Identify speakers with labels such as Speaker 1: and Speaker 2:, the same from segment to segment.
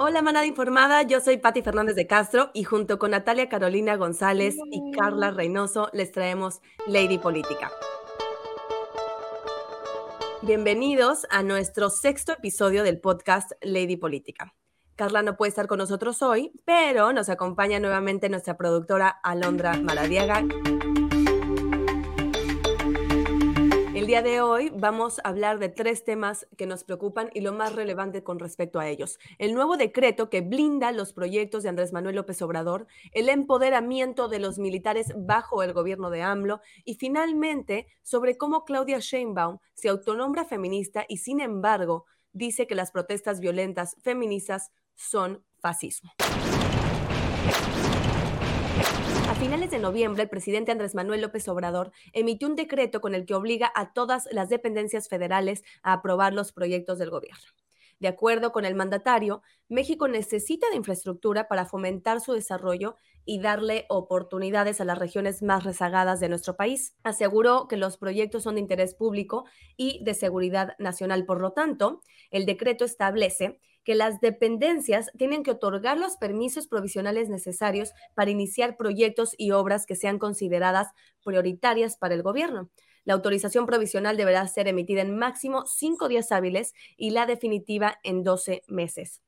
Speaker 1: Hola, manada informada. Yo soy Patti Fernández de Castro y junto con Natalia Carolina González y Carla Reynoso les traemos Lady Política. Bienvenidos a nuestro sexto episodio del podcast Lady Política. Carla no puede estar con nosotros hoy, pero nos acompaña nuevamente nuestra productora Alondra Maradiaga, El día de hoy vamos a hablar de tres temas que nos preocupan y lo más relevante con respecto a ellos. El nuevo decreto que blinda los proyectos de Andrés Manuel López Obrador, el empoderamiento de los militares bajo el gobierno de AMLO y finalmente sobre cómo Claudia Sheinbaum se autonombra feminista y sin embargo dice que las protestas violentas feministas son fascismo. Finales de noviembre, el presidente Andrés Manuel López Obrador emitió un decreto con el que obliga a todas las dependencias federales a aprobar los proyectos del gobierno. De acuerdo con el mandatario, México necesita de infraestructura para fomentar su desarrollo y darle oportunidades a las regiones más rezagadas de nuestro país. Aseguró que los proyectos son de interés público y de seguridad nacional. Por lo tanto, el decreto establece que las dependencias tienen que otorgar los permisos provisionales necesarios para iniciar proyectos y obras que sean consideradas prioritarias para el gobierno. La autorización provisional deberá ser emitida en máximo cinco días hábiles y la definitiva en 12 meses.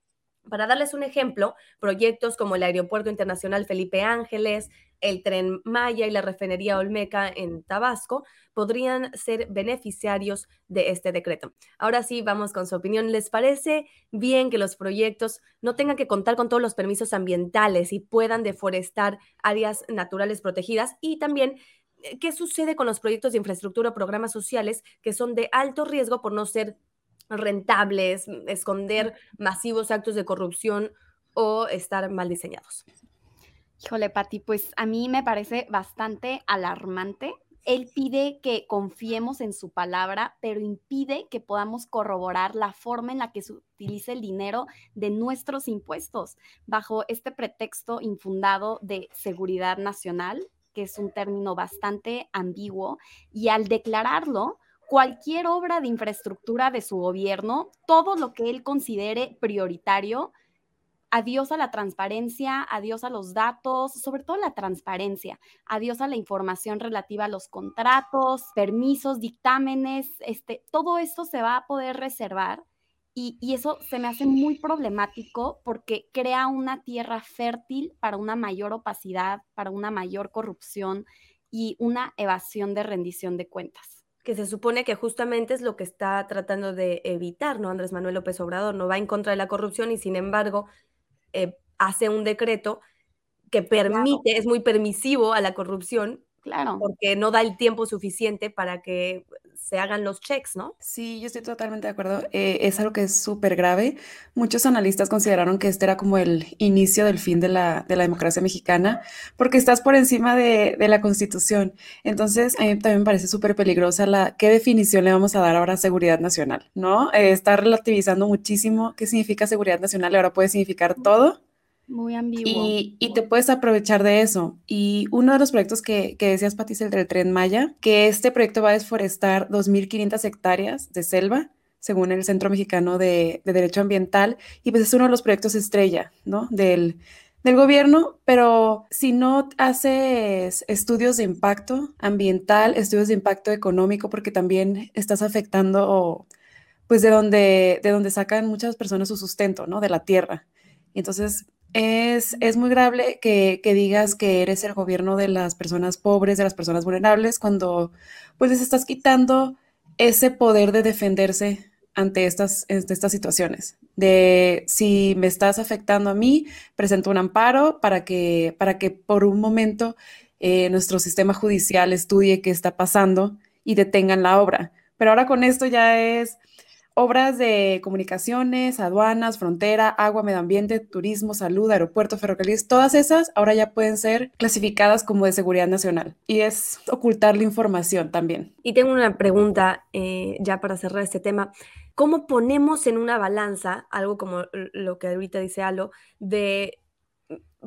Speaker 1: Para darles un ejemplo, proyectos como el Aeropuerto Internacional Felipe Ángeles, el tren Maya y la refinería Olmeca en Tabasco podrían ser beneficiarios de este decreto. Ahora sí, vamos con su opinión. ¿Les parece bien que los proyectos no tengan que contar con todos los permisos ambientales y puedan deforestar áreas naturales protegidas? Y también, eh, ¿qué sucede con los proyectos de infraestructura o programas sociales que son de alto riesgo por no ser rentables, esconder masivos actos de corrupción o estar mal diseñados?
Speaker 2: Híjole, Pati, pues a mí me parece bastante alarmante. Él pide que confiemos en su palabra, pero impide que podamos corroborar la forma en la que se utiliza el dinero de nuestros impuestos bajo este pretexto infundado de seguridad nacional, que es un término bastante ambiguo, y al declararlo, cualquier obra de infraestructura de su gobierno, todo lo que él considere prioritario, adiós a la transparencia, adiós a los datos, sobre todo la transparencia, adiós a la información relativa a los contratos, permisos, dictámenes, este, todo esto se va a poder reservar y, y, eso se me hace muy problemático porque crea una tierra fértil para una mayor opacidad, para una mayor corrupción y una evasión de rendición de cuentas.
Speaker 1: Que se supone que justamente es lo que está tratando de evitar, ¿no? Andrés Manuel López Obrador no va en contra de la corrupción y sin embargo eh, hace un decreto que permite, es muy permisivo a la corrupción,
Speaker 2: claro.
Speaker 1: porque no da el tiempo suficiente para que se hagan los checks, ¿no?
Speaker 3: Sí, yo estoy totalmente de acuerdo. Eh, es algo que es súper grave. Muchos analistas consideraron que este era como el inicio del fin de la, de la democracia mexicana, porque estás por encima de, de la constitución. Entonces, a mí también me parece súper peligrosa la qué definición le vamos a dar ahora a seguridad nacional, ¿no? Eh, está relativizando muchísimo qué significa seguridad nacional y ahora puede significar todo
Speaker 2: muy ambiguo.
Speaker 3: Y, y, te puedes aprovechar de eso. Y uno de los proyectos que, que decías, Pati, es el del Tren Maya, que este proyecto va a desforestar 2.500 hectáreas de selva, según el Centro Mexicano de, de, Derecho Ambiental, y pues es uno de los proyectos estrella, ¿no? Del, del gobierno, pero si no haces estudios de impacto ambiental, estudios de impacto económico, porque también estás afectando, pues, de donde, de donde sacan muchas personas su sustento, ¿no? De la tierra. Entonces, es, es muy grave que, que, digas que eres el gobierno de las personas pobres, de las personas vulnerables, cuando pues les estás quitando ese poder de defenderse ante estas, ante estas situaciones. De si me estás afectando a mí, presento un amparo para que, para que por un momento eh, nuestro sistema judicial estudie qué está pasando y detengan la obra. Pero ahora con esto ya es obras de comunicaciones, aduanas, frontera, agua, medio ambiente, turismo, salud, aeropuerto, ferrocarriles, todas esas ahora ya pueden ser clasificadas como de seguridad nacional y es ocultar la información también.
Speaker 1: Y tengo una pregunta eh, ya para cerrar este tema. ¿Cómo ponemos en una balanza algo como lo que ahorita dice Alo, de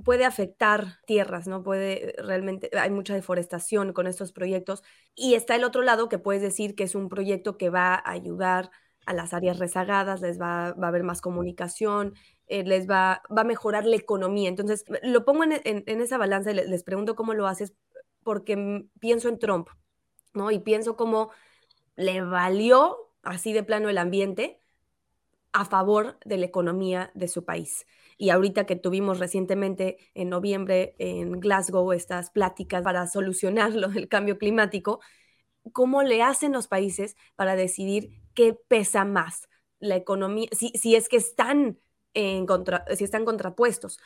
Speaker 1: puede afectar tierras, ¿no? Puede realmente, hay mucha deforestación con estos proyectos. Y está el otro lado que puedes decir que es un proyecto que va a ayudar a las áreas rezagadas, les va, va a haber más comunicación, eh, les va, va, a mejorar la economía. Entonces, lo pongo en, esa balanza y les, pregunto cómo lo haces, porque pienso en Trump, ¿no? Y pienso cómo le valió así de plano el ambiente a favor de la economía de su país. Y ahorita que tuvimos recientemente en noviembre en Glasgow estas pláticas para solucionarlo, el cambio climático, ¿cómo le hacen los países para decidir qué pesa más? La economía, si, si es que están, en contra, si están contrapuestos,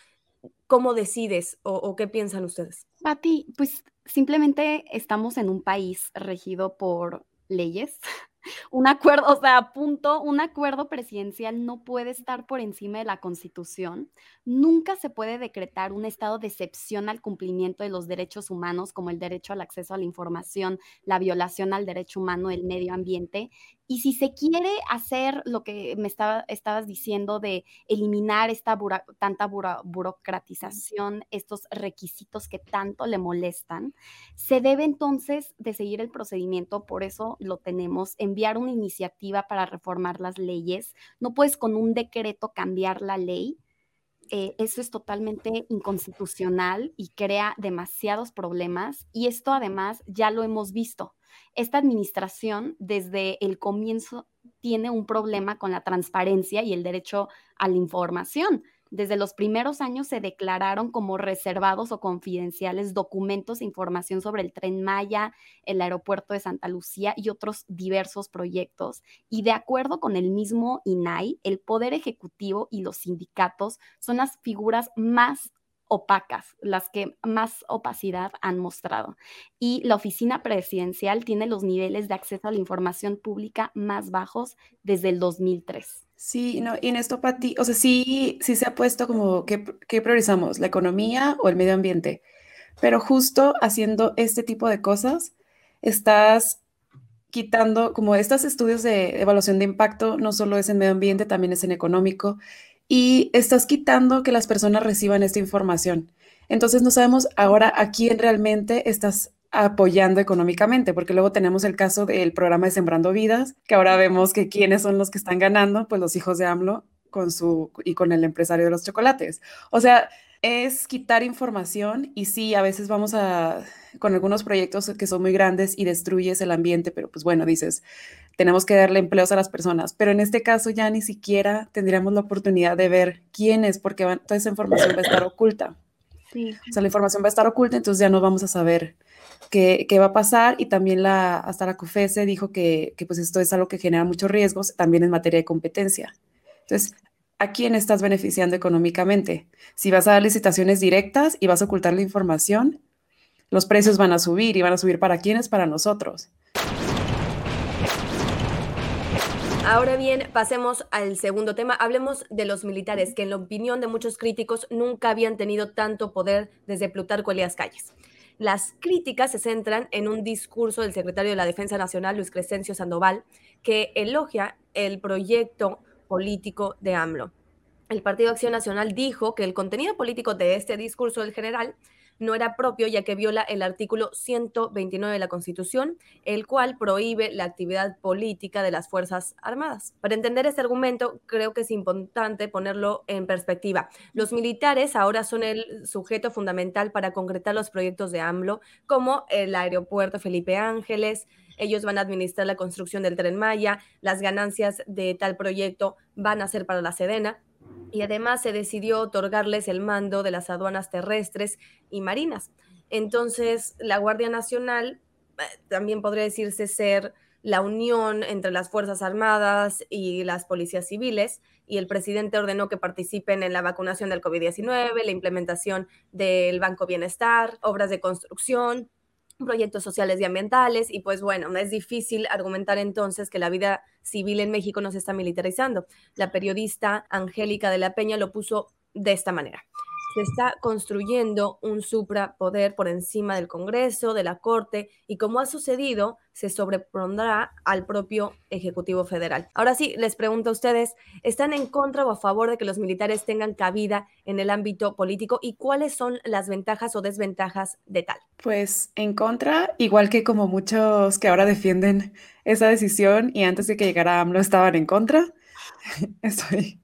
Speaker 1: ¿cómo decides o, o qué piensan ustedes?
Speaker 2: Pati, pues simplemente estamos en un país regido por leyes un acuerdo, o sea, punto, un acuerdo presidencial no puede estar por encima de la Constitución. Nunca se puede decretar un estado de excepción al cumplimiento de los derechos humanos, como el derecho al acceso a la información, la violación al derecho humano del medio ambiente, y si se quiere hacer lo que me estaba, estabas diciendo de eliminar esta tanta burocratización, estos requisitos que tanto le molestan, se debe entonces de seguir el procedimiento, por eso lo tenemos, enviar una iniciativa para reformar las leyes. No puedes con un decreto cambiar la ley. Eh, eso es totalmente inconstitucional y crea demasiados problemas. Y esto además ya lo hemos visto esta administración desde el comienzo tiene un problema con la transparencia y el derecho a la información. Desde los primeros años se declararon como reservados o confidenciales documentos e información sobre el tren Maya, el aeropuerto de Santa Lucía y otros diversos proyectos. Y de acuerdo con el mismo INAI, el Poder Ejecutivo y los sindicatos son las figuras más opacas, las que más opacidad han mostrado. Y la oficina presidencial tiene los niveles de acceso a la información pública más bajos desde el 2003.
Speaker 3: Sí, no, y en esto, Pati, o sea, sí, sí se ha puesto como, ¿qué, ¿qué priorizamos? ¿La economía o el medio ambiente? Pero justo haciendo este tipo de cosas, estás quitando, como estos estudios de evaluación de impacto, no solo es en medio ambiente, también es en económico, y estás quitando que las personas reciban esta información. Entonces no sabemos ahora a quién realmente estás apoyando económicamente, porque luego tenemos el caso del programa de Sembrando Vidas, que ahora vemos que quiénes son los que están ganando, pues los hijos de AMLO con su y con el empresario de los chocolates. O sea, es quitar información y sí, a veces vamos a con algunos proyectos que son muy grandes y destruyes el ambiente, pero pues bueno, dices, tenemos que darle empleos a las personas, pero en este caso ya ni siquiera tendríamos la oportunidad de ver quién es, porque toda esa información va a estar oculta. Sí. O sea, la información va a estar oculta, entonces ya no vamos a saber qué, qué va a pasar y también la, hasta la COFESE dijo que, que pues esto es algo que genera muchos riesgos también en materia de competencia. Entonces, ¿a quién estás beneficiando económicamente? Si vas a dar licitaciones directas y vas a ocultar la información, los precios van a subir y van a subir para quiénes, para nosotros.
Speaker 1: Ahora bien, pasemos al segundo tema. Hablemos de los militares, que en la opinión de muchos críticos nunca habían tenido tanto poder desde Plutarco Elías Calles. Las críticas se centran en un discurso del secretario de la Defensa Nacional, Luis Crescencio Sandoval, que elogia el proyecto político de AMLO. El Partido Acción Nacional dijo que el contenido político de este discurso del general no era propio ya que viola el artículo 129 de la Constitución, el cual prohíbe la actividad política de las Fuerzas Armadas. Para entender este argumento, creo que es importante ponerlo en perspectiva. Los militares ahora son el sujeto fundamental para concretar los proyectos de AMLO, como el aeropuerto Felipe Ángeles, ellos van a administrar la construcción del tren Maya, las ganancias de tal proyecto van a ser para la Sedena y además se decidió otorgarles el mando de las aduanas terrestres y marinas. Entonces, la Guardia Nacional eh, también podría decirse ser la unión entre las Fuerzas Armadas y las policías civiles, y el presidente ordenó que participen en la vacunación del COVID-19, la implementación del Banco Bienestar, obras de construcción, proyectos sociales y ambientales, y pues bueno, es difícil argumentar entonces que la vida civil en México no se está militarizando. La periodista Angélica de la Peña lo puso de esta manera se está construyendo un suprapoder por encima del Congreso, de la Corte, y como ha sucedido, se sobrepondrá al propio Ejecutivo Federal. Ahora sí, les pregunto a ustedes, ¿están en contra o a favor de que los militares tengan cabida en el ámbito político y cuáles son las ventajas o desventajas de tal?
Speaker 3: Pues en contra, igual que como muchos que ahora defienden esa decisión y antes de que llegara AMLO estaban en contra, estoy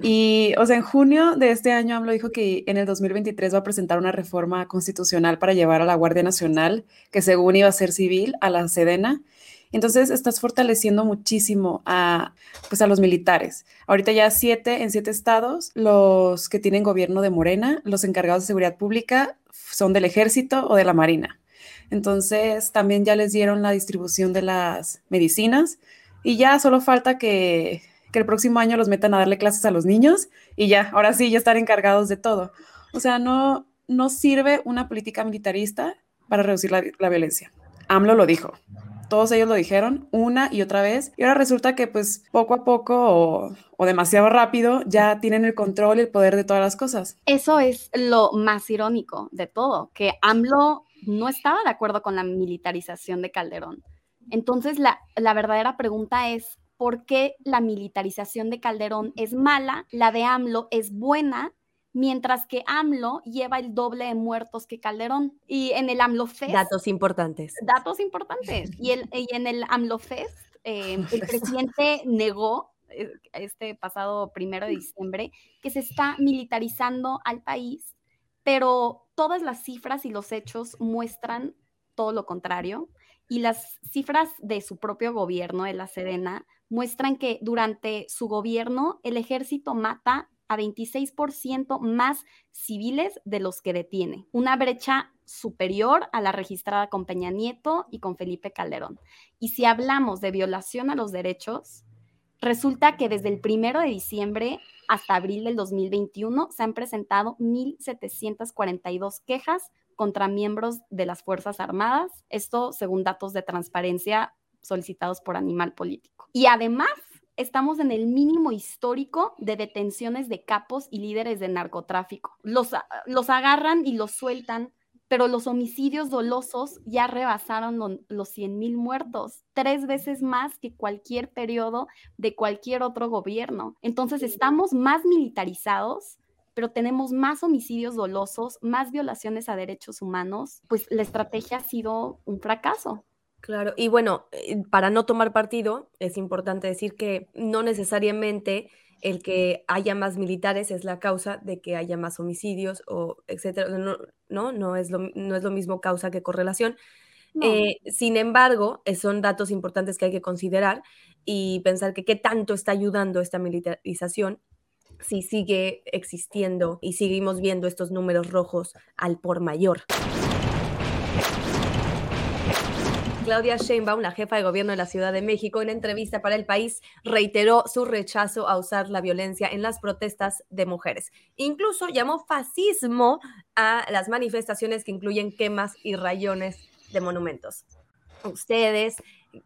Speaker 3: Y, o sea, en junio de este año AMLO dijo que en el 2023 va a presentar una reforma constitucional para llevar a la Guardia Nacional, que según iba a ser civil, a la Sedena. Entonces, estás fortaleciendo muchísimo a, pues, a los militares. Ahorita ya siete, en siete estados, los que tienen gobierno de Morena, los encargados de seguridad pública son del ejército o de la marina. Entonces, también ya les dieron la distribución de las medicinas y ya solo falta que, el próximo año los metan a darle clases a los niños y ya, ahora sí, ya están encargados de todo. O sea, no, no sirve una política militarista para reducir la, la violencia. AMLO lo dijo todos ellos lo dijeron una y otra vez, y ahora resulta que pues poco a poco o, demasiado rápido ya tienen el control y el poder de todas las cosas.
Speaker 2: Eso es lo más irónico de todo, que AMLO no estaba de acuerdo con la militarización de Calderón. Entonces la, la verdadera pregunta es, ¿por qué la militarización de Calderón es mala, la de AMLO es buena mientras que AMLO lleva el doble de muertos que Calderón. Y en el AMLO Fest...
Speaker 1: Datos importantes.
Speaker 2: Datos importantes. Y, el, y en el AMLO Fest, eh, el presidente negó eh, este pasado primero de diciembre que se está militarizando al país, pero todas las cifras y los hechos muestran todo lo contrario. Y las cifras de su propio gobierno, de la Serena, muestran que durante su gobierno el ejército mata a 26% más civiles de los que detiene, una brecha superior a la registrada con Peña Nieto y con Felipe Calderón. Y si hablamos de violación a los derechos, resulta que desde el primero de diciembre hasta abril del 2021 se han presentado 1.742 quejas contra miembros de las Fuerzas Armadas, esto según datos de transparencia solicitados por Animal Político. Y además, estamos en el mínimo histórico de detenciones de capos y líderes de narcotráfico. Los, los agarran y los sueltan, pero los homicidios dolosos ya rebasaron los 100 mil muertos, tres veces más que cualquier periodo de cualquier otro gobierno. Entonces estamos más militarizados pero tenemos más homicidios dolosos, más violaciones a derechos humanos, pues la estrategia ha sido un fracaso.
Speaker 1: Claro, y bueno, eh, para no tomar partido, es importante decir que no necesariamente el que haya más militares es la causa de que haya más homicidios o etcétera. No, no, no, es, lo, no es lo mismo causa que correlación. Eh, sin embargo, eh, son datos importantes que hay que considerar y pensar que qué tanto está ayudando esta militarización si sigue existiendo y seguimos viendo estos números rojos al por mayor. Claudia Sheinbaum, la jefa de gobierno de la Ciudad de México, en entrevista para el país, reiteró su rechazo a usar la violencia en las protestas de mujeres. Incluso llamó fascismo a las manifestaciones que incluyen quemas y rayones de monumentos. ¿Ustedes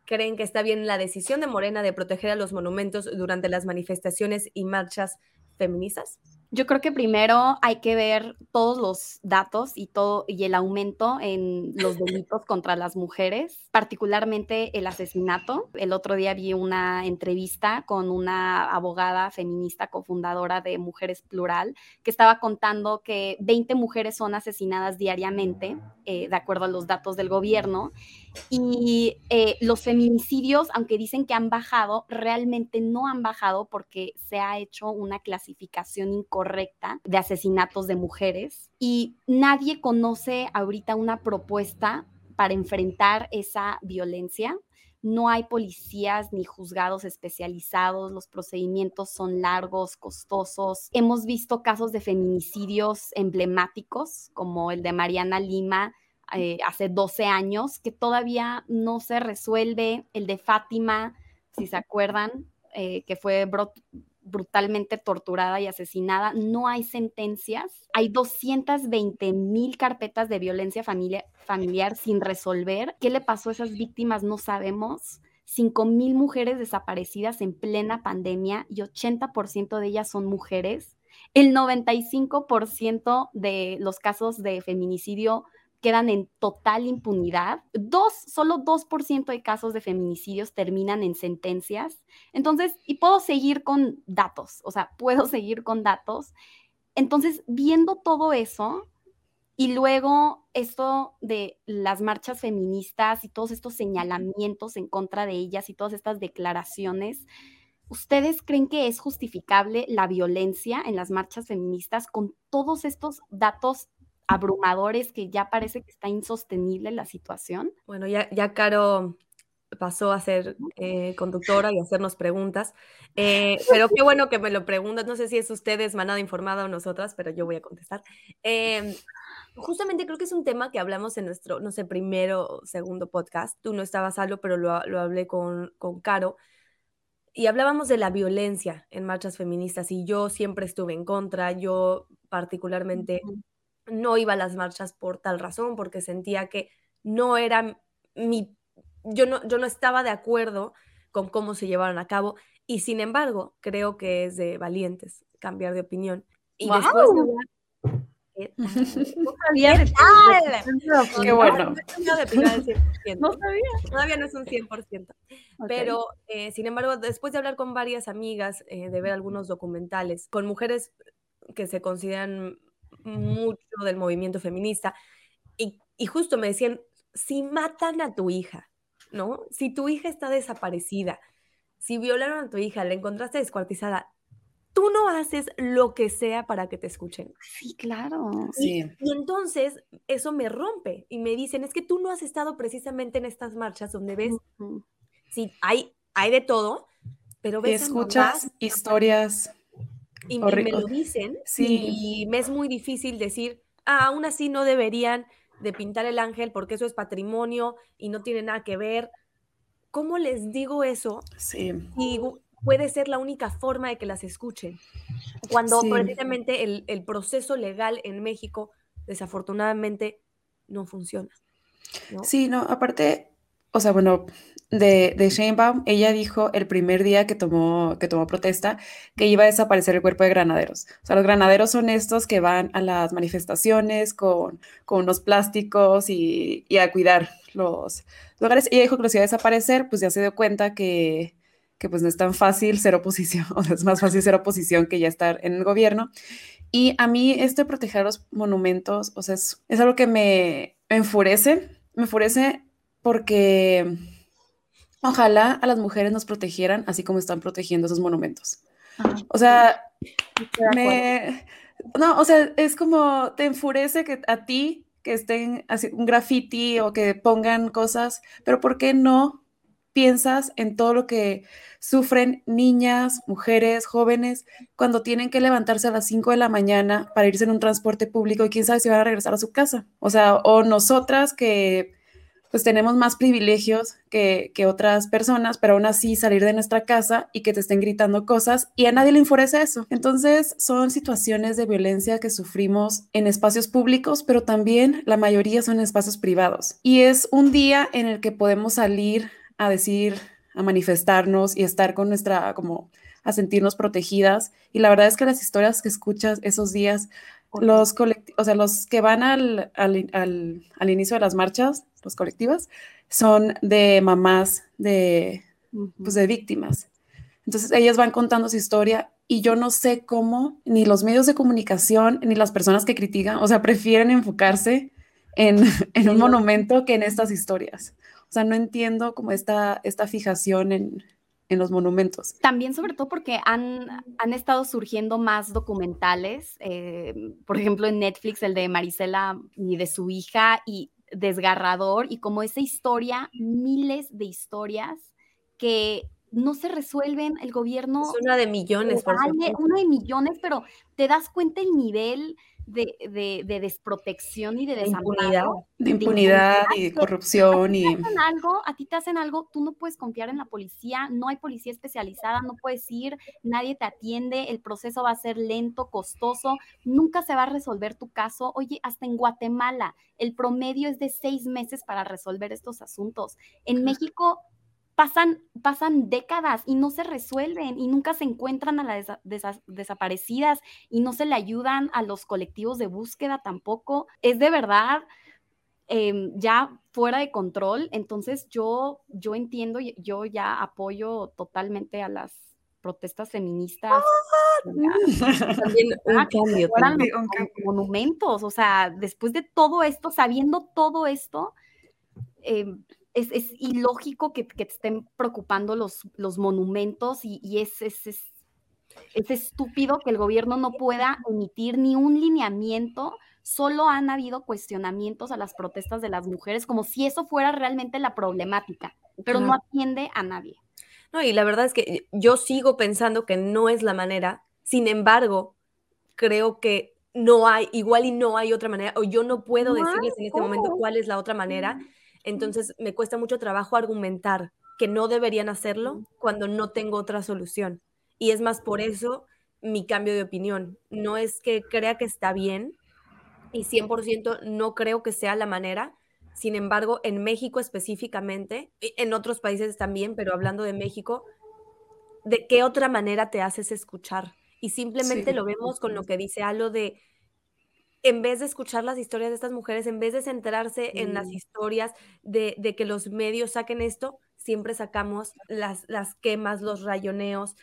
Speaker 1: creen que está bien la decisión de Morena de proteger a los monumentos durante las manifestaciones y marchas feministas?
Speaker 2: Yo creo que primero hay que ver todos los datos y todo y el aumento en los delitos contra las mujeres, particularmente el asesinato. El otro día vi una entrevista con una abogada feminista cofundadora de Mujeres Plural que estaba contando que 20 mujeres son asesinadas diariamente, eh, de acuerdo a los datos del gobierno, y eh, los feminicidios, aunque dicen que han bajado, realmente no han bajado porque se ha hecho una clasificación incorrecta de asesinatos de mujeres y nadie conoce ahorita una propuesta para enfrentar esa violencia. No hay policías ni juzgados especializados, los procedimientos son largos, costosos. Hemos visto casos de feminicidios emblemáticos como el de Mariana Lima, eh, hace 12 años, que todavía no se resuelve, el de Fátima, si se acuerdan, eh, que fue brutalmente torturada y asesinada, no hay sentencias, hay 220 mil carpetas de violencia familiar sin resolver. ¿Qué le pasó a esas víctimas? No sabemos. 5 mil mujeres desaparecidas en plena pandemia y 80% de ellas son mujeres. El 95% de los casos de feminicidio quedan en total impunidad. Dos, solo 2% de casos de feminicidios terminan en sentencias. Entonces, y puedo seguir con datos, o sea, puedo seguir con datos. Entonces, viendo todo eso y luego esto de las marchas feministas y todos estos señalamientos en contra de ellas y todas estas declaraciones, ¿Ustedes creen que es justificable la violencia en las marchas feministas con todos estos datos abrumadores que ya parece que está insostenible la situación?
Speaker 1: Bueno, ya, ya Caro pasó a ser eh, conductora y hacernos preguntas, eh, pero qué bueno que me lo preguntas, no sé si es ustedes manada informada o nosotras, pero yo voy a contestar. Em, justamente creo que es un tema que hablamos en nuestro, no sé, primero o segundo podcast, tú no estabas algo, pero lo, lo hablé con, con Caro, y hablábamos de la violencia en marchas feministas y yo siempre estuve en contra, yo particularmente no iba a las marchas por tal razón, porque sentía que no era mi, yo no, yo no estaba de acuerdo con cómo se llevaron a cabo y sin embargo creo que es de valientes cambiar de opinión. Y después
Speaker 2: ¿Qué
Speaker 1: Qué bueno. No, sabía. Todavía no es un 100%. Pero, eh, sin embargo, después de hablar con varias amigas, eh, de ver algunos documentales, con mujeres que se consideran mucho del movimiento feminista, y, y justo me decían, si matan a tu hija, ¿no? Si tu hija está desaparecida, si violaron a tu hija, la encontraste descuartizada, tú no haces lo que sea para que te escuchen.
Speaker 2: Sí, claro.
Speaker 1: Y, entonces eso me rompe y me dicen, es que tú no has estado precisamente en estas marchas donde ves, sí, hay, hay de todo, pero ves...
Speaker 3: escuchas historias.
Speaker 1: Y, me lo dicen sí. y me es muy difícil decir, ah, aún así no deberían de pintar el ángel porque eso es patrimonio y no tiene nada que ver. ¿Cómo les digo eso?
Speaker 3: Sí.
Speaker 1: Y puede ser la única forma de que las escuchen. Cuando precisamente el, proceso legal en México, desafortunadamente, no funciona.
Speaker 3: Sí, no, aparte, o sea, bueno, de, de Sheinbaum, ella dijo el primer día que tomó, que tomó protesta que iba a desaparecer el cuerpo de granaderos. O sea, los granaderos son estos que van a las manifestaciones con, con unos plásticos y, y, a cuidar los lugares. Ella dijo que los iba a desaparecer, pues ya se dio cuenta que, que pues no es tan fácil ser oposición, o sea, es más fácil ser oposición que ya estar en el gobierno. Y a mí este proteger los monumentos, o sea, es, algo que me, enfurece, me enfurece porque ojalá a las mujeres nos protegieran así como están protegiendo esos monumentos. O sea, me, no, o sea, es como te enfurece que a ti que estén así un graffiti o que pongan cosas, pero ¿por qué no piensas en todo lo que sufren niñas, mujeres, jóvenes, cuando tienen que levantarse a las 5 de la mañana para irse en un transporte público y quién sabe si van a regresar a su casa. O sea, o nosotras que pues tenemos más privilegios que, que, otras personas, pero aún así salir de nuestra casa y que te estén gritando cosas y a nadie le enfurece eso. Entonces son situaciones de violencia que sufrimos en espacios públicos, pero también la mayoría son en espacios privados. Y es un día en el que podemos salir a decir, a manifestarnos y estar con nuestra, como a sentirnos protegidas. Y la verdad es que las historias que escuchas esos días, los o sea, los que van al, al, al, inicio de las marchas, los colectivas, son de mamás de, pues de víctimas. Entonces ellas van contando su historia y yo no sé cómo ni los medios de comunicación ni las personas que critican, o sea, prefieren enfocarse en, en un monumento que en estas historias. O sea, no entiendo como esta, esta fijación en, en los monumentos.
Speaker 2: También sobre todo porque han, han estado surgiendo más documentales, eh, por ejemplo en Netflix el de Marisela y de su hija y desgarrador y como esa historia, miles de historias que no se resuelven, el gobierno...
Speaker 1: Es una de millones,
Speaker 2: por Una de millones, pero te das cuenta el nivel de, de, desprotección y de desamparo.
Speaker 3: De impunidad, y de corrupción. y...
Speaker 2: algo, a ti te hacen algo, tú no puedes confiar en la policía, no hay policía especializada, no puedes ir, nadie te atiende, el proceso va a ser lento, costoso, nunca se va a resolver tu caso. Oye, hasta en Guatemala, el promedio es de seis meses para resolver estos asuntos. En México pasan, pasan décadas y no se resuelven y nunca se encuentran a las desaparecidas y no se le ayudan a los colectivos de búsqueda tampoco. Es de verdad em, ya fuera de control. Entonces yo, yo entiendo, yo ya apoyo totalmente a las protestas feministas.
Speaker 1: También un cambio,
Speaker 2: monumentos, o sea, después de todo esto, sabiendo todo esto, eh, es, ilógico que, te estén preocupando los, los monumentos y, y es, es, es, es estúpido que el gobierno no pueda emitir ni un lineamiento. Solo han habido cuestionamientos a las protestas de las mujeres, como si eso fuera realmente la problemática, pero no atiende a nadie.
Speaker 1: No, y la verdad es que yo sigo pensando que no es la manera, sin embargo, creo que no hay, igual y no hay otra manera, o yo no puedo decirles en este momento cuál es la otra manera, entonces me cuesta mucho trabajo argumentar que no deberían hacerlo cuando no tengo otra solución. Y es más por eso mi cambio de opinión. No es que crea que está bien, y 100% no creo que sea la manera. Sin embargo, en México específicamente, en otros países también, pero hablando de México, ¿de qué otra manera te haces escuchar? Y simplemente lo vemos con lo que dice Alo de, en vez de escuchar las historias de estas mujeres, en vez de centrarse en las historias de, que los medios saquen esto, siempre sacamos las, las quemas, los rayoneos.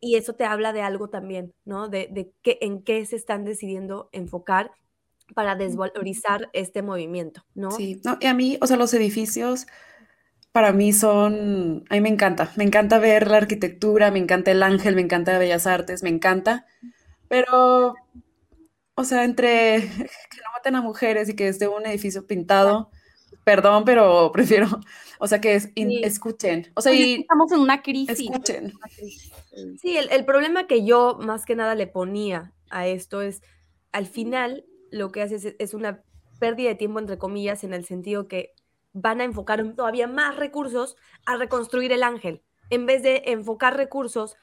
Speaker 1: Y eso te habla de algo también, ¿no? De, de que, en qué se están decidiendo enfocar para desvalorizar este movimiento, ¿no?
Speaker 3: Sí, no, y a mí, o sea, los edificios para mí son, a mí me encanta, me encanta ver la arquitectura, me encanta el ángel, me encanta Bellas Artes, me encanta, pero, o sea, entre que no maten a mujeres y que esté un edificio pintado, perdón, pero prefiero, o sea, que escuchen, o sea,
Speaker 2: y estamos en una crisis.
Speaker 3: Escuchen.
Speaker 1: Sí, el, el problema que yo más que nada le ponía a esto es, al final, lo que hace es, una pérdida de tiempo, entre comillas, en el sentido que van a enfocar todavía más recursos a reconstruir el ángel, en vez de enfocar recursos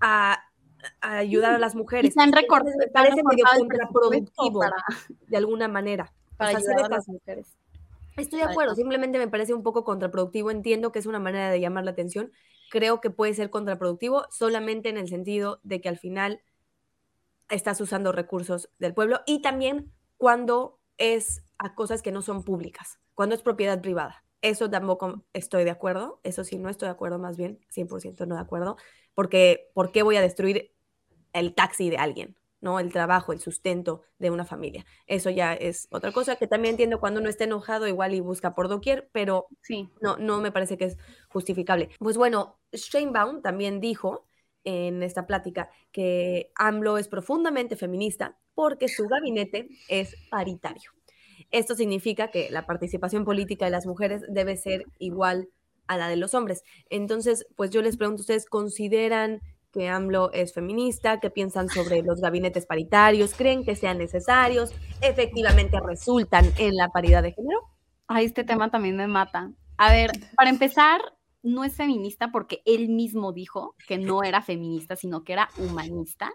Speaker 1: a, ayudar a las mujeres.
Speaker 2: Y me parece medio
Speaker 1: contraproductivo de alguna manera.
Speaker 2: Para ayudar a las mujeres.
Speaker 1: Estoy de acuerdo, simplemente me parece un poco contraproductivo. Entiendo que es una manera de llamar la atención. Creo que puede ser contraproductivo solamente en el sentido de que al final estás usando recursos del pueblo y también cuando es a cosas que no son públicas, cuando es propiedad privada. Eso tampoco estoy de acuerdo, eso sí, no estoy de acuerdo más bien, 100% no de acuerdo, porque ¿por qué voy a destruir el taxi de alguien? ¿no? El trabajo, el sustento de una familia. Eso ya es otra cosa que también entiendo cuando uno está enojado igual y busca por doquier, pero
Speaker 2: sí.
Speaker 1: no, no me parece que es justificable. Pues bueno, Baum también dijo en esta plática que AMLO es profundamente feminista porque su gabinete es paritario. Esto significa que la participación política de las mujeres debe ser igual a la de los hombres. Entonces, pues yo les pregunto, ¿ustedes consideran que AMLO es feminista? ¿Qué piensan sobre los gabinetes paritarios? ¿Creen que sean necesarios? ¿Efectivamente resultan en la paridad de género?
Speaker 2: Ay, este tema también me mata. A ver, para empezar, no es feminista porque él mismo dijo que no era feminista, sino que era humanista.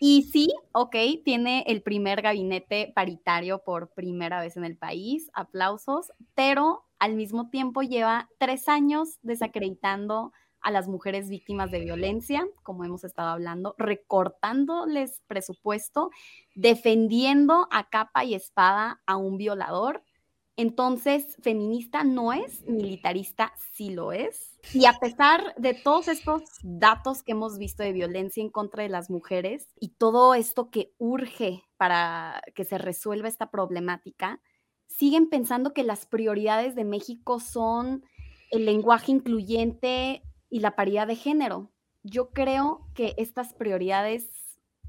Speaker 2: Y sí, ok, tiene el primer gabinete paritario por primera vez en el país, aplausos, pero al mismo tiempo lleva tres años desacreditando a las mujeres víctimas de violencia, como hemos estado hablando, recortándoles presupuesto, defendiendo a capa y espada a un violador entonces, feminista no es, militarista sí lo es. Y a pesar de todos estos datos que hemos visto de violencia en contra de las mujeres y todo esto que urge para que se resuelva esta problemática, siguen pensando que las prioridades de México son el lenguaje incluyente y la paridad de género. Yo creo que estas prioridades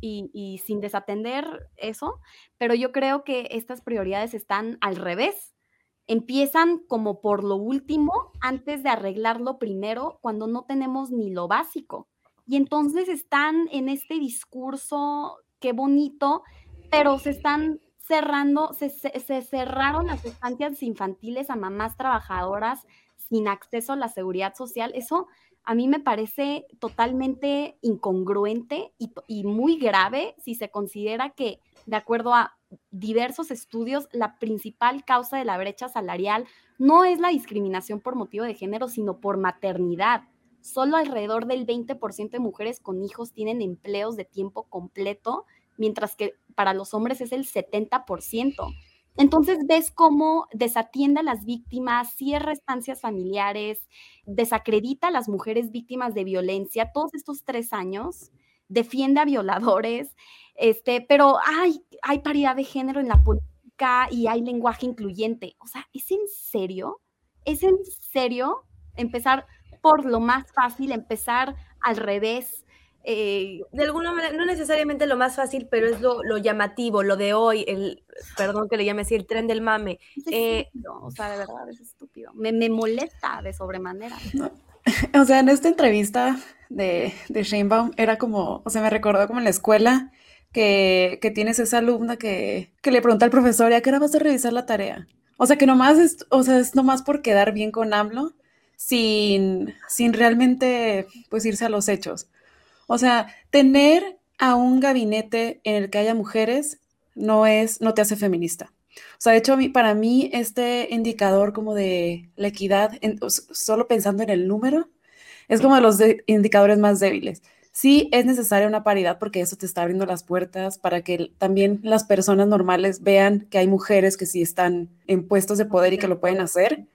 Speaker 2: y, sin desatender eso, pero yo creo que estas prioridades están al revés empiezan como por lo último antes de arreglar lo primero cuando no tenemos ni lo básico. Y entonces están en este discurso, qué bonito, pero se están cerrando, se, cerraron las estancias infantiles a mamás trabajadoras sin acceso a la seguridad social. Eso a mí me parece totalmente incongruente y muy grave si se considera que, de acuerdo a diversos estudios, la principal causa de la brecha salarial no es la discriminación por motivo de género, sino por maternidad. Solo alrededor del 20% de mujeres con hijos tienen empleos de tiempo completo, mientras que para los hombres es el 70%. Entonces ves cómo desatiende a las víctimas, cierra estancias familiares, desacredita a las mujeres víctimas de violencia todos estos tres años, defiende a violadores, este, pero hay, hay paridad de género en la política y hay lenguaje incluyente. O sea, ¿es en serio ¿Es en serio empezar por lo más fácil, empezar al revés?
Speaker 1: Eh, de alguna manera, no necesariamente lo más fácil, pero es lo, llamativo, lo de hoy, el, perdón que le llame así, el tren del mame.
Speaker 2: Eh, o sea, de verdad es estúpido. Me, molesta de sobremanera.
Speaker 3: O sea, en esta entrevista de, de Sheinbaum era como, o sea, me recordó como en la escuela que, que tienes esa alumna que, que le pregunta al profesor, ¿a qué hora vas a revisar la tarea? O sea, que nomás es, o sea, es nomás por quedar bien con AMLO sin, sin realmente pues irse a los hechos. O sea, tener a un gabinete en el que haya mujeres no es, no te hace feminista. O sea, de hecho, para mí este indicador como de la equidad, solo pensando en el número, es como de los indicadores más débiles. Sí es necesaria una paridad porque eso te está abriendo las puertas para que también las personas normales vean que hay mujeres que sí están en puestos de poder y que lo pueden hacer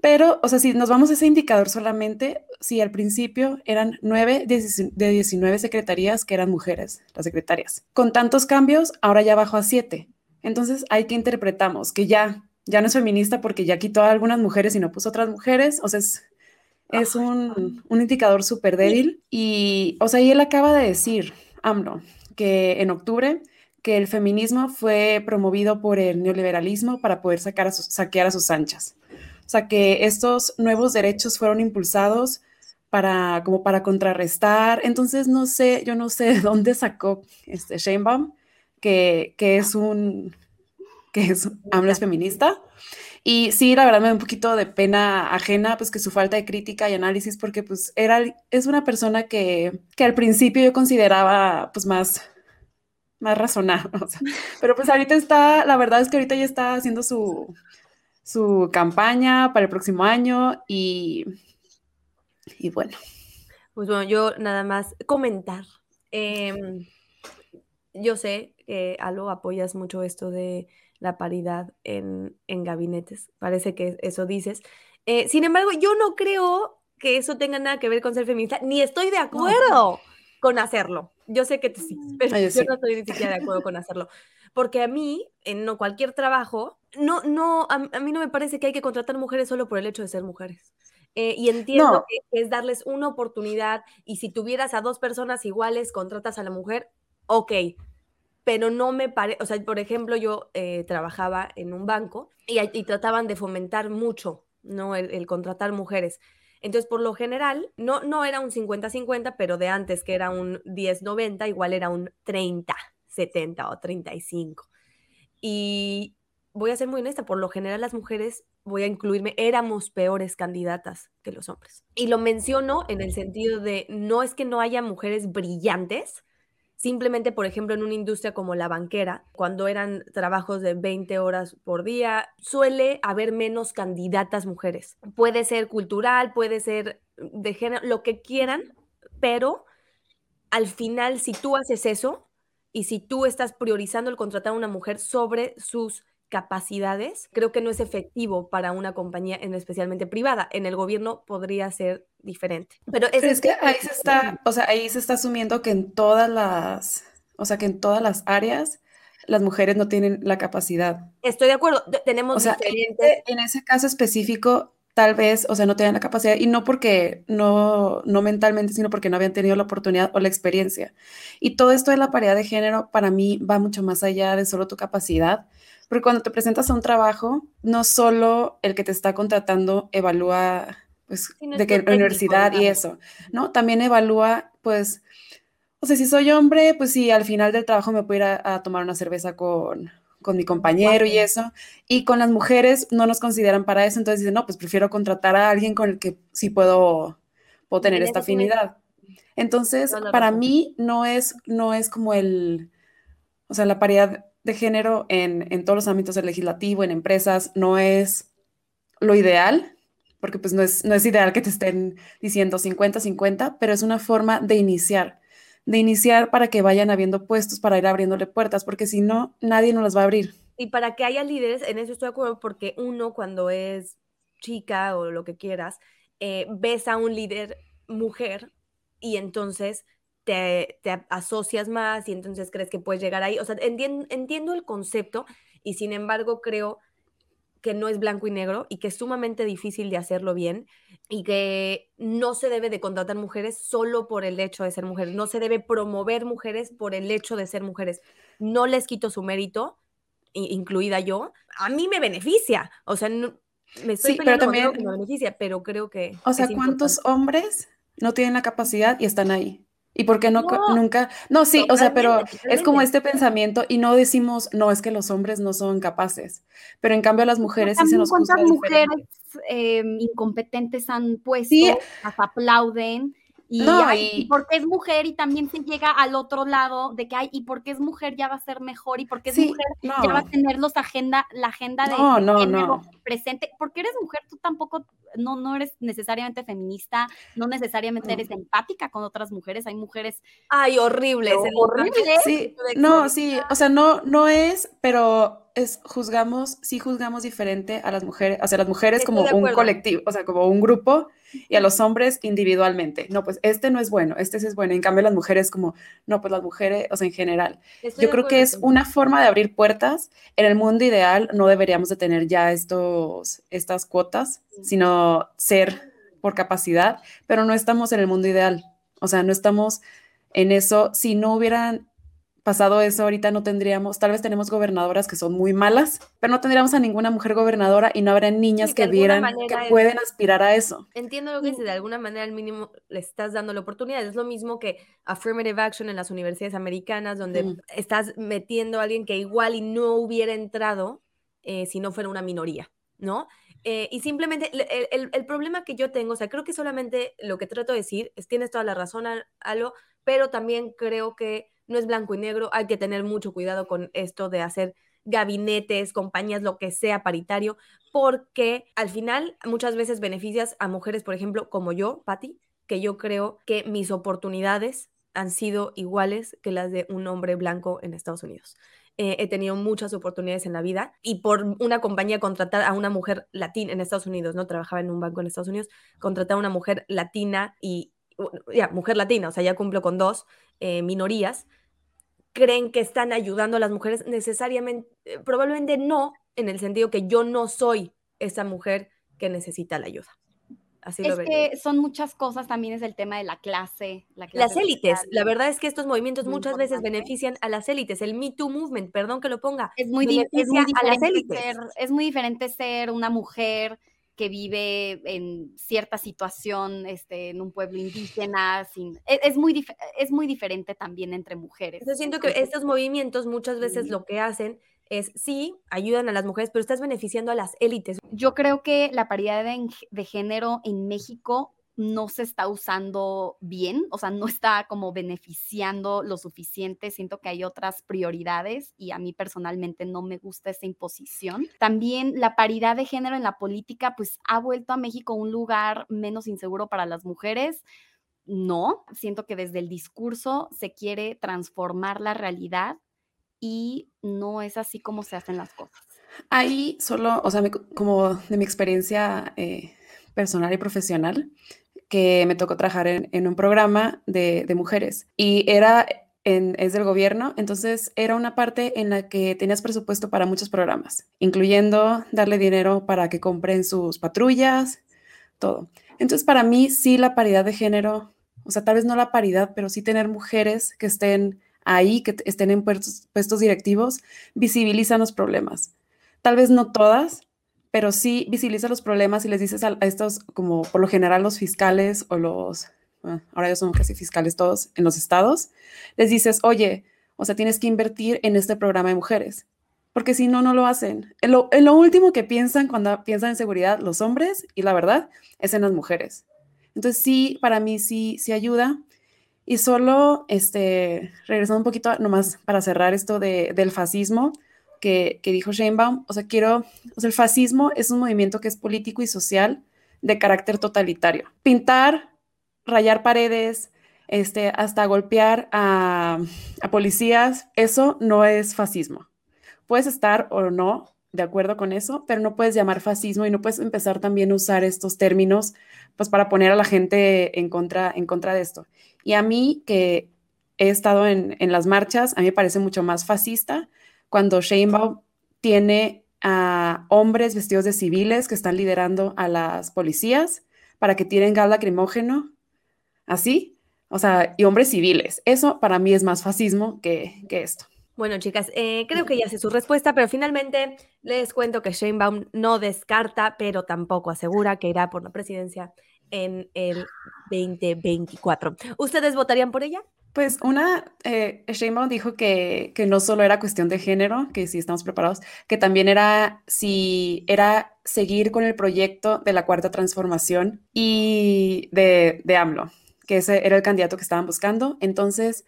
Speaker 3: pero, o sea, si nos vamos a ese indicador solamente, si al principio eran nueve de 19 secretarías que eran mujeres, las secretarias. Con tantos cambios, ahora ya bajó a siete. Entonces, hay que interpretamos que ya, ya no es feminista porque ya quitó a algunas mujeres y no puso otras mujeres. O sea, es, es un, un indicador súper débil. Y, o sea, y él acaba de decir, AMLO, que en octubre que el feminismo fue promovido por el neoliberalismo para poder sacar a saquear a sus anchas. O sea, que estos nuevos derechos fueron impulsados para, como para contrarrestar. Entonces, no sé, yo no sé de dónde sacó este Sheinbaum, que, que es un, que es, AMLO feminista. Y sí, la verdad me da un poquito de pena ajena, pues que su falta de crítica y análisis, porque pues era, es una persona que, que al principio yo consideraba pues más, más razonable. pero pues ahorita está, la verdad es que ahorita ya está haciendo su, su campaña para el próximo año y, y bueno.
Speaker 1: Pues bueno, yo nada más comentar. Em, yo sé que Alo apoyas mucho esto de la paridad en, gabinetes. Parece que eso dices. Eh, sin embargo, yo no creo que eso tenga nada que ver con ser feminista, ni estoy de acuerdo con hacerlo. Yo sé que sí, pero yo no estoy ni siquiera de acuerdo con hacerlo. Porque a mí, en no cualquier trabajo, no, no, a, mí no me parece que hay que contratar mujeres solo por el hecho de ser mujeres. Eh, y entiendo que, es darles una oportunidad y si tuvieras a dos personas iguales, contratas a la mujer, ok, pero no me parece, o sea, por ejemplo, yo eh, trabajaba en un banco y, trataban de fomentar mucho, ¿no? El, contratar mujeres. Entonces, por lo general, no, no era un 50-50, pero de antes que era un 10-90, igual era un 30-70 o 35. Y, voy a ser muy honesta, por lo general las mujeres, voy a incluirme, éramos peores candidatas que los hombres. Y lo menciono en el sentido de, no es que no haya mujeres brillantes, simplemente, por ejemplo, en una industria como la banquera, cuando eran trabajos de 20 horas por día, suele haber menos candidatas mujeres. Puede ser cultural, puede ser de género, lo que quieran, pero al final, si tú haces eso, y si tú estás priorizando el contratar a una mujer sobre sus capacidades, creo que no es efectivo para una compañía, en especialmente privada. En el gobierno podría ser diferente. Pero
Speaker 3: es, que ahí se está, o sea, ahí se está asumiendo que en todas las, o sea, que en todas las áreas las mujeres no tienen la capacidad.
Speaker 1: Estoy de acuerdo, tenemos
Speaker 3: o sea, En ese caso específico, tal vez, o sea, no tenían la capacidad, y no porque, no, no mentalmente, sino porque no habían tenido la oportunidad o la experiencia. Y todo esto de la paridad de género, para mí, va mucho más allá de solo tu capacidad, porque cuando te presentas a un trabajo, no solo el que te está contratando evalúa, pues, de qué universidad y eso, ¿no? También evalúa, pues, o sea, si soy hombre, pues sí, al final del trabajo me puedo ir a, tomar una cerveza con, con mi compañero y eso. Y con las mujeres no nos consideran para eso, entonces dicen, no, pues prefiero contratar a alguien con el que sí puedo, puedo tener esta afinidad. Entonces, para mí no es, no es como el, o sea, la paridad de género en, todos los ámbitos del legislativo, en empresas, no es lo ideal, porque pues no es, no es ideal que te estén diciendo 50-50, pero es una forma de iniciar, de iniciar para que vayan habiendo puestos, para ir abriéndole puertas, porque si no, nadie nos las va a abrir.
Speaker 1: Y para que haya líderes, en eso estoy de acuerdo, porque uno cuando es chica o lo que quieras, eh, ves a un líder mujer y entonces te, asocias más y entonces crees que puedes llegar ahí. O sea, entiendo, entiendo el concepto y sin embargo creo que no es blanco y negro y que es sumamente difícil de hacerlo bien y que no se debe de contratar mujeres solo por el hecho de ser mujeres, no se debe promover mujeres por el hecho de ser mujeres. No les quito su mérito, incluida yo. A mí me beneficia, o sea, me estoy
Speaker 3: sí, pero también
Speaker 1: me beneficia, pero creo que
Speaker 3: O sea, ¿cuántos hombres no tienen la capacidad y están ahí? ¿Y por qué no, nunca? No, sí, o sea, pero es como este pensamiento y no decimos, no, es que los hombres no son capaces, pero en cambio las mujeres sí se nos
Speaker 2: ¿Cuántas mujeres em, incompetentes han puesto, las aplauden? Y, no, y, porque es mujer y también se llega al otro lado de que hay, y porque es mujer ya va a ser mejor, y porque es mujer ya va a tener los agenda, la agenda de
Speaker 3: no,
Speaker 2: presente. Porque eres mujer, tú tampoco, no, no eres necesariamente feminista, no necesariamente eres empática con otras mujeres. Hay mujeres.
Speaker 1: Ay, horribles.
Speaker 2: Horribles.
Speaker 3: Sí, no, sí, o sea, no, no es, pero es juzgamos, sí juzgamos diferente a las mujeres, o sea, las mujeres como un colectivo, o sea, como un grupo y a los hombres individualmente. No, pues este no es bueno, este sí es bueno. En cambio, las mujeres como, no, pues las mujeres, o sea, en general. Yo creo que es una forma de abrir puertas. En el mundo ideal no deberíamos de tener ya estos, estas cuotas, sino ser por capacidad, pero no estamos en el mundo ideal. O sea, no estamos en eso. Si no hubieran pasado eso, ahorita no tendríamos, tal vez tenemos gobernadoras que son muy malas, pero no tendríamos a ninguna mujer gobernadora y no habrá niñas que, vieran que pueden aspirar a eso.
Speaker 1: Entiendo lo que dices, de alguna manera al mínimo le estás dando la oportunidad. Es lo mismo que affirmative action en las universidades americanas, donde estás metiendo a alguien que igual y no hubiera entrado eh, si no fuera una minoría, ¿no? Eh, y simplemente el, el, problema que yo tengo, o sea, creo que solamente lo que trato de decir es, tienes toda la razón, Alo, pero también creo que no es blanco y negro, hay que tener mucho cuidado con esto de hacer gabinetes, compañías, lo que sea paritario, porque al final muchas veces beneficias a mujeres, por ejemplo, como yo, Patti, que yo creo que mis oportunidades han sido iguales que las de un hombre blanco en Estados Unidos. Eh, he tenido muchas oportunidades en la vida y por una compañía contratar a una mujer latina en Estados Unidos, no trabajaba en un banco en Estados Unidos, contratar a una mujer latina y, ya, mujer latina, o sea, ya cumplo con dos eh, minorías, creen que están ayudando a las mujeres, necesariamente, eh, probablemente no, en el sentido que yo no soy esa mujer que necesita la ayuda. Así
Speaker 2: es
Speaker 1: lo
Speaker 2: que son muchas cosas, también es el tema de la clase.
Speaker 1: las élites, la verdad es que estos movimientos muchas veces benefician a las élites. El Me Too Movement, perdón que lo ponga,
Speaker 2: es muy, es muy diferente ser, es muy diferente ser una mujer que vive en cierta situación este, en un pueblo indígena. Sin, e, es, muy es muy diferente también entre mujeres.
Speaker 1: Yo siento que estos movimientos muchas veces lo que hacen es, sí, ayudan a las mujeres, pero estás beneficiando a las élites.
Speaker 2: Yo creo que la paridad de género en México no se está usando bien, o sea, no está como beneficiando lo suficiente. Siento que hay otras prioridades y a mí personalmente no me gusta esa imposición. También la paridad de género en la política, pues ha vuelto a México un lugar menos inseguro para las mujeres. No, siento que desde el discurso se quiere transformar la realidad y no es así como se hacen las cosas.
Speaker 3: Ahí solo, o sea, como de mi experiencia eh, personal y profesional, que me tocó trabajar en, un programa de, mujeres y era en, es del gobierno, entonces era una parte en la que tenías presupuesto para muchos programas, incluyendo darle dinero para que compren sus patrullas, todo. Entonces, para mí sí la paridad de género, o sea, tal vez no la paridad, pero sí tener mujeres que estén ahí, que estén en puestos, puestos directivos, visibilizan los problemas. Tal vez no todas, pero sí visibiliza los problemas y les dices a, estos, como por lo general los fiscales o los, ahora ya son casi fiscales todos en los estados, les dices, oye, o sea, tienes que invertir en este programa de mujeres, porque si no, no lo hacen. En lo, en lo último que piensan cuando piensan en seguridad los hombres, y la verdad, es en las mujeres. Entonces sí, para mí sí, sí ayuda. Y solo, este, regresando un poquito nomás para cerrar esto de, del fascismo, que, dijo Sheinbaum, o sea, quiero, o sea, el fascismo es un movimiento que es político y social de carácter totalitario. Pintar, rayar paredes, este, hasta golpear a, a policías, eso no es fascismo. Puedes estar o no de acuerdo con eso, pero no puedes llamar fascismo y no puedes empezar también a usar estos términos pues para poner a la gente en contra, en contra de esto. Y a mí que he estado en, en las marchas, a mí me parece mucho más fascista cuando Sheinbaum tiene a hombres vestidos de civiles que están liderando a las policías para que tiren gas lacrimógeno, así, o sea, y hombres civiles. Eso para mí es más fascismo que, que esto.
Speaker 1: Bueno, chicas, eh, creo que ya sé su respuesta, pero finalmente les cuento que Sheinbaum no descarta, pero tampoco asegura que irá por la presidencia en el 2024. ¿Ustedes votarían por ella?
Speaker 3: Pues una, eh, Sheinbaum dijo que, que, no solo era cuestión de género, que si estamos preparados, que también era si era seguir con el proyecto de la cuarta transformación y de, de AMLO, que ese era el candidato que estaban buscando. Entonces,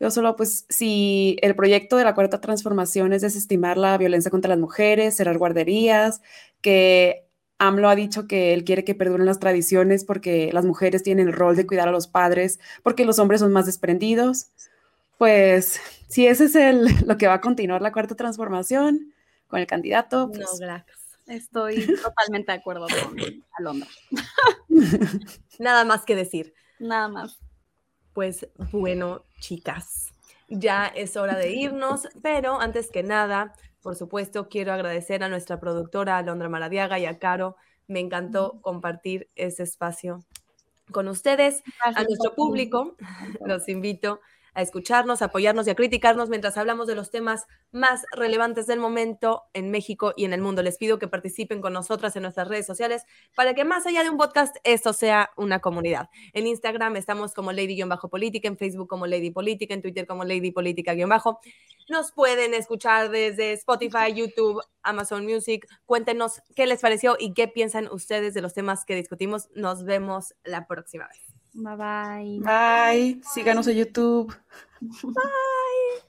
Speaker 3: yo solo, pues, si el proyecto de la cuarta transformación es desestimar la violencia contra las mujeres, cerrar guarderías, que AMLO ha dicho que él quiere que perduren las tradiciones porque las mujeres tienen el rol de cuidar a los padres, porque los hombres son más desprendidos. Pues si ese es el, lo que va a continuar la cuarta transformación con el candidato. Pues,
Speaker 2: no, gracias. Estoy totalmente de acuerdo con Alondra.
Speaker 1: Nada más que decir.
Speaker 2: Nada más.
Speaker 1: Pues bueno, chicas, ya es hora de irnos, pero antes que nada, por supuesto, quiero agradecer a nuestra productora Alondra Maradiaga y a Caro. Me encantó compartir ese espacio con ustedes, a nuestro público. Los invito a escucharnos, a apoyarnos y a criticarnos mientras hablamos de los temas más relevantes del momento en México y en el mundo. Les pido que participen con nosotras en nuestras redes sociales para que más allá de un podcast, esto sea una comunidad. En Instagram estamos como Lady-Política, en Facebook como Lady Política, en Twitter como Lady Política-Bajo. Nos pueden escuchar desde Spotify, YouTube, Amazon Music. Cuéntenos qué les pareció y qué piensan ustedes de los temas que discutimos. Nos vemos la próxima vez.
Speaker 2: Bye bye.
Speaker 3: Bye. Síganos en YouTube.
Speaker 1: Bye.